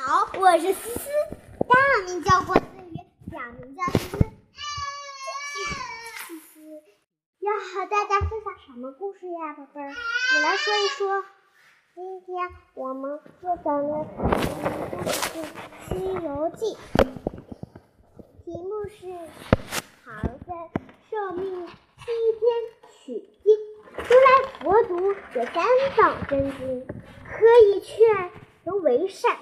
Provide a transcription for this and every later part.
好，我是思思，大名叫郭思雨，小名叫思思。要和大家分享什么故事呀，宝贝儿？你来说一说。今天我们分享的故事是《西游记》，题目是“唐僧受命西天取经”。如来佛祖有三藏真经，可以劝人为善。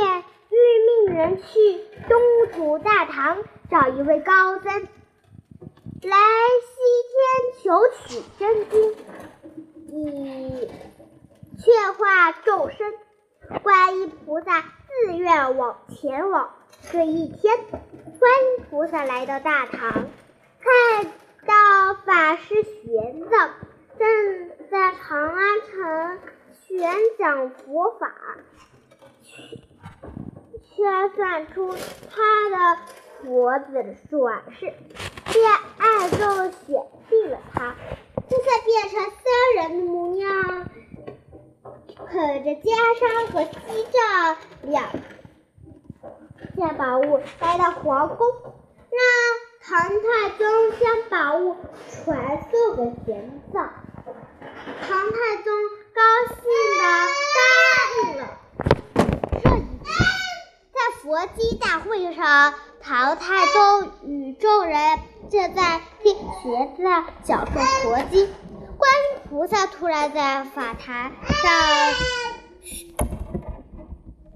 便欲命人去东土大唐找一位高僧，来西天求取真经，以劝化众生。观音菩萨自愿往前往。这一天，观音菩萨来到大唐，看到法师玄奘正在长安城宣讲佛法。却算出他的脖子的转世，便暗中选定了他。这才变成僧人的模样，捧着袈裟和锡杖两件宝物来到皇宫，让唐太宗将宝物传送给玄奘。唐太宗高兴的答应了。在佛经大会上，唐太宗与众人正在听学子讲述佛经。观音菩萨突然在法坛上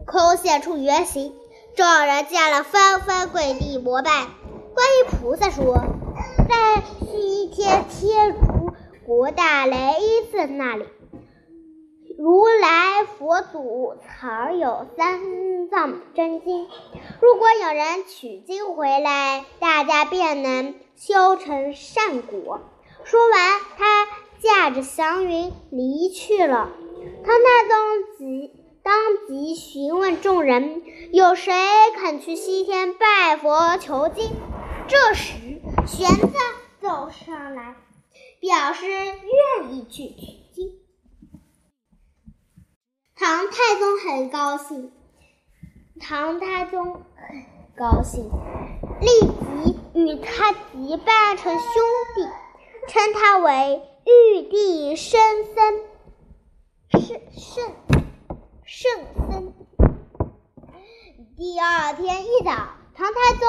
空现出原形，众人见了纷纷跪地膜拜。观音菩萨说：“在西天天竺国大雷音寺那里。”如来佛祖藏有三藏真经，如果有人取经回来，大家便能修成善果。说完，他驾着祥云离去了。唐太宗即当即询问众人：“有谁肯去西天拜佛求经？”这时，玄奘走上来，表示愿意去取经。唐太宗很高兴，唐太宗很高兴，立即与他结拜成兄弟，称他为玉帝圣僧，圣圣圣僧。第二天一早，唐太宗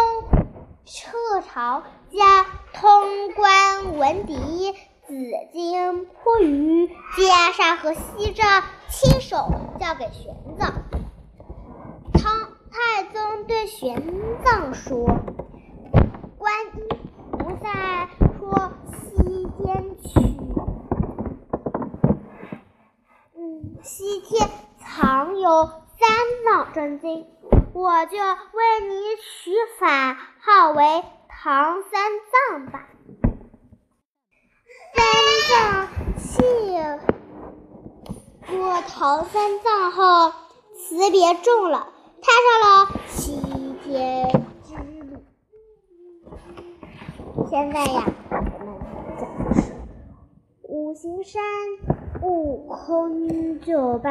撤朝，加通关文牒。紫金泼鱼、袈裟和锡杖亲手交给玄奘。唐太宗对玄奘说：“观音菩萨说西天取，嗯，西天藏有三藏真经，我就为你取法号为唐三藏吧。”三藏谢过唐三藏后，辞别众了，踏上了西天之路。现在呀，我们讲的是五行山，悟空就拜，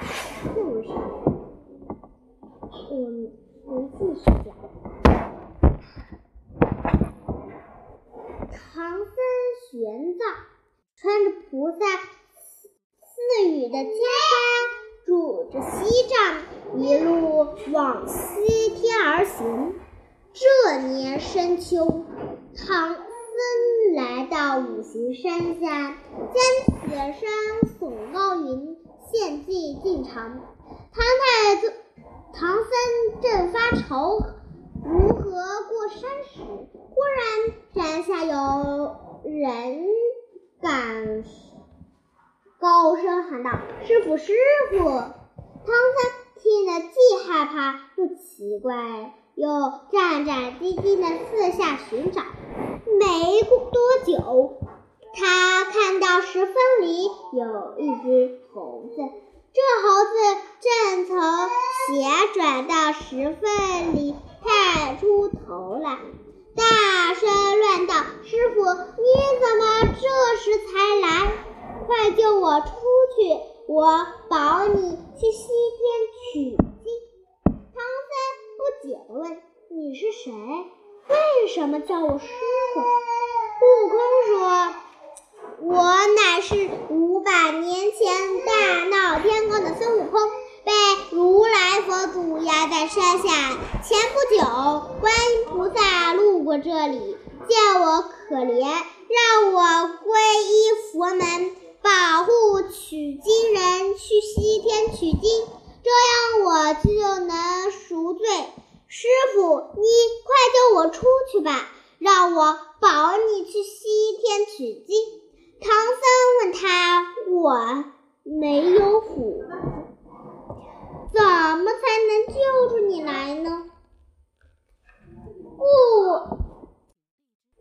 是不是？我们继续讲。唐僧玄奘穿着菩萨赐予的袈裟，拄着锡杖，一路往西天而行。这年深秋，唐僧来到五行山下，将此山耸高云，献祭进城。唐太宗、唐僧正发愁如何过山时，忽然。山下有人敢高声喊道：“师傅，师傅！”唐僧听得既害怕又奇怪，又战战兢兢地四下寻找。没过多久，他看到石缝里有一只猴子，这猴子正从斜转到石缝里探出头来。大声乱道：“师傅，你怎么这时才来？快救我出去！我保你去西天取经。唐僧不解地问：“你是谁？为什么叫我师傅？”悟空说：“我乃是五百年前大闹天宫的孙悟空，被如来佛祖压在山下。前不久，观音这里，见我可怜，让我皈依佛门，保护取经人去西天取经，这样我就能赎罪。师傅，你快救我出去吧！”让我保你去西天取经。唐僧问他：“我没有斧子，怎么才能救出你来呢？”悟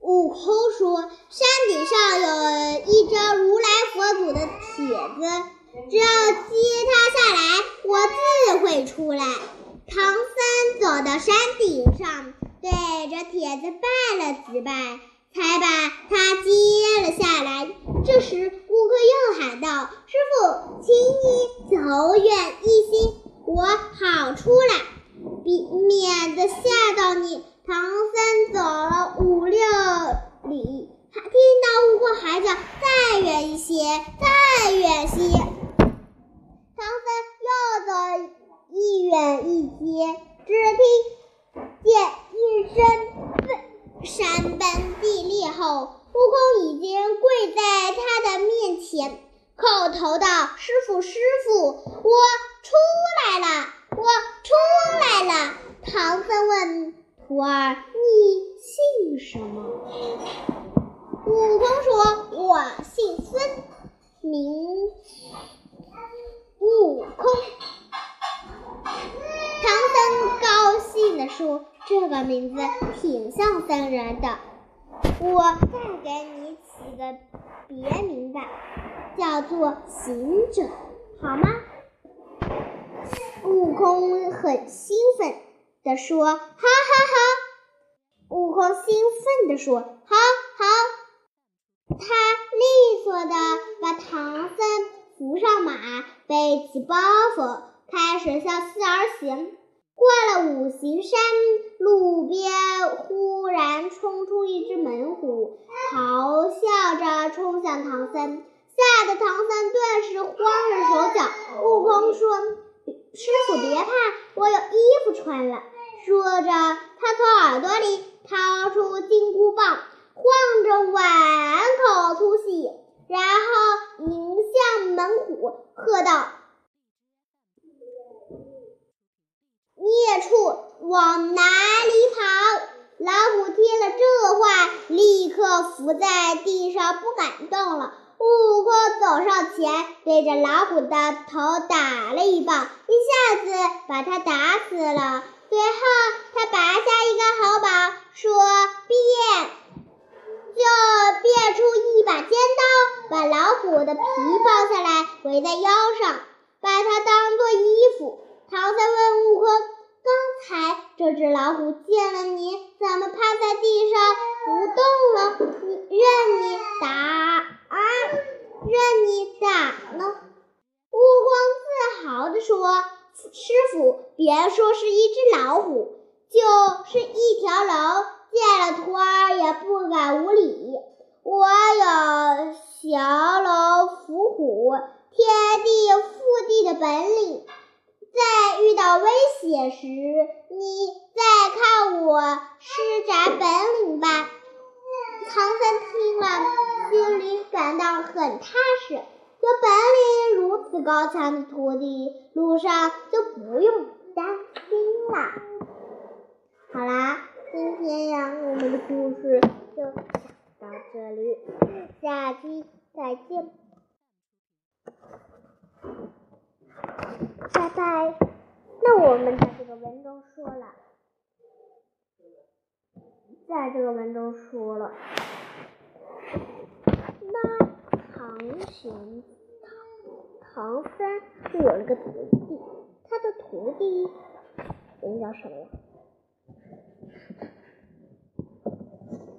悟空说：“山顶上有一张如来佛祖的帖子，只要接它下来，我自会出来。”唐僧走到山顶上。对着帖子拜了几拜，才把它接了下来。这时，悟空又喊道：“师傅，请你走远一些，我好出来，免免得吓到你。”唐僧走了五六里，还听到悟空还叫：“再远一些，再远些。”唐僧又走一远一些，只听。见一声山崩地裂后，悟空已经跪在他的面前，叩头道：“师傅，师傅，我出来了，我出来了。”唐僧问徒儿：“你姓什么？”悟空说：“我姓孙，名悟空。”唐僧高兴地说：“这个名字挺像僧人的，我再给你起个别名吧，叫做行者，好吗？”悟空很兴奋地说：“好，好，好！”悟空兴奋地说：“好，好！”他利索地把唐僧扶上马，背起包袱。开始向西而行，过了五行山，路边忽然冲出一只猛虎，咆哮着冲向唐僧，吓得唐僧顿时慌了手脚。悟空说：“师傅别怕，我有衣服穿了。”说着，他从耳朵里掏出金箍棒，晃着碗口粗细，然后迎向猛虎，喝道。孽畜，往哪里跑？老虎听了这话，伏在地上不敢动了。悟空走上前，对着老虎的头打了一棒，一下子把它打死了。随后，他拔下一根毫毛，说：“变！”就变出一把尖刀，把老虎的皮剥下来，围在腰上，把它当做衣服。唐僧问悟空。刚才这只老虎见了你，怎么趴在地上不动了？你任你打啊，任你打呢！悟空自豪地说：“师傅，别说是一只老虎，就是一条龙，见了徒儿也不敢无礼。我有降龙伏虎、天地覆地的本领。”在遇到危险时，你再看我施展本领吧。很踏实。有本领如此高强的徒弟，路上就不用担心了。好啦，今天呀，我们的故事就讲到这里，下期再见。拜拜。那我们在这个文中说了，在这个文中说了，那唐玄唐唐僧有了个徒弟，他的徒弟名叫什么呀？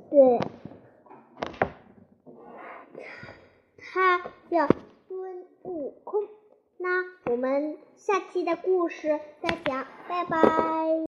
对，他叫孙悟空。那。我们下期的故事再讲，拜拜。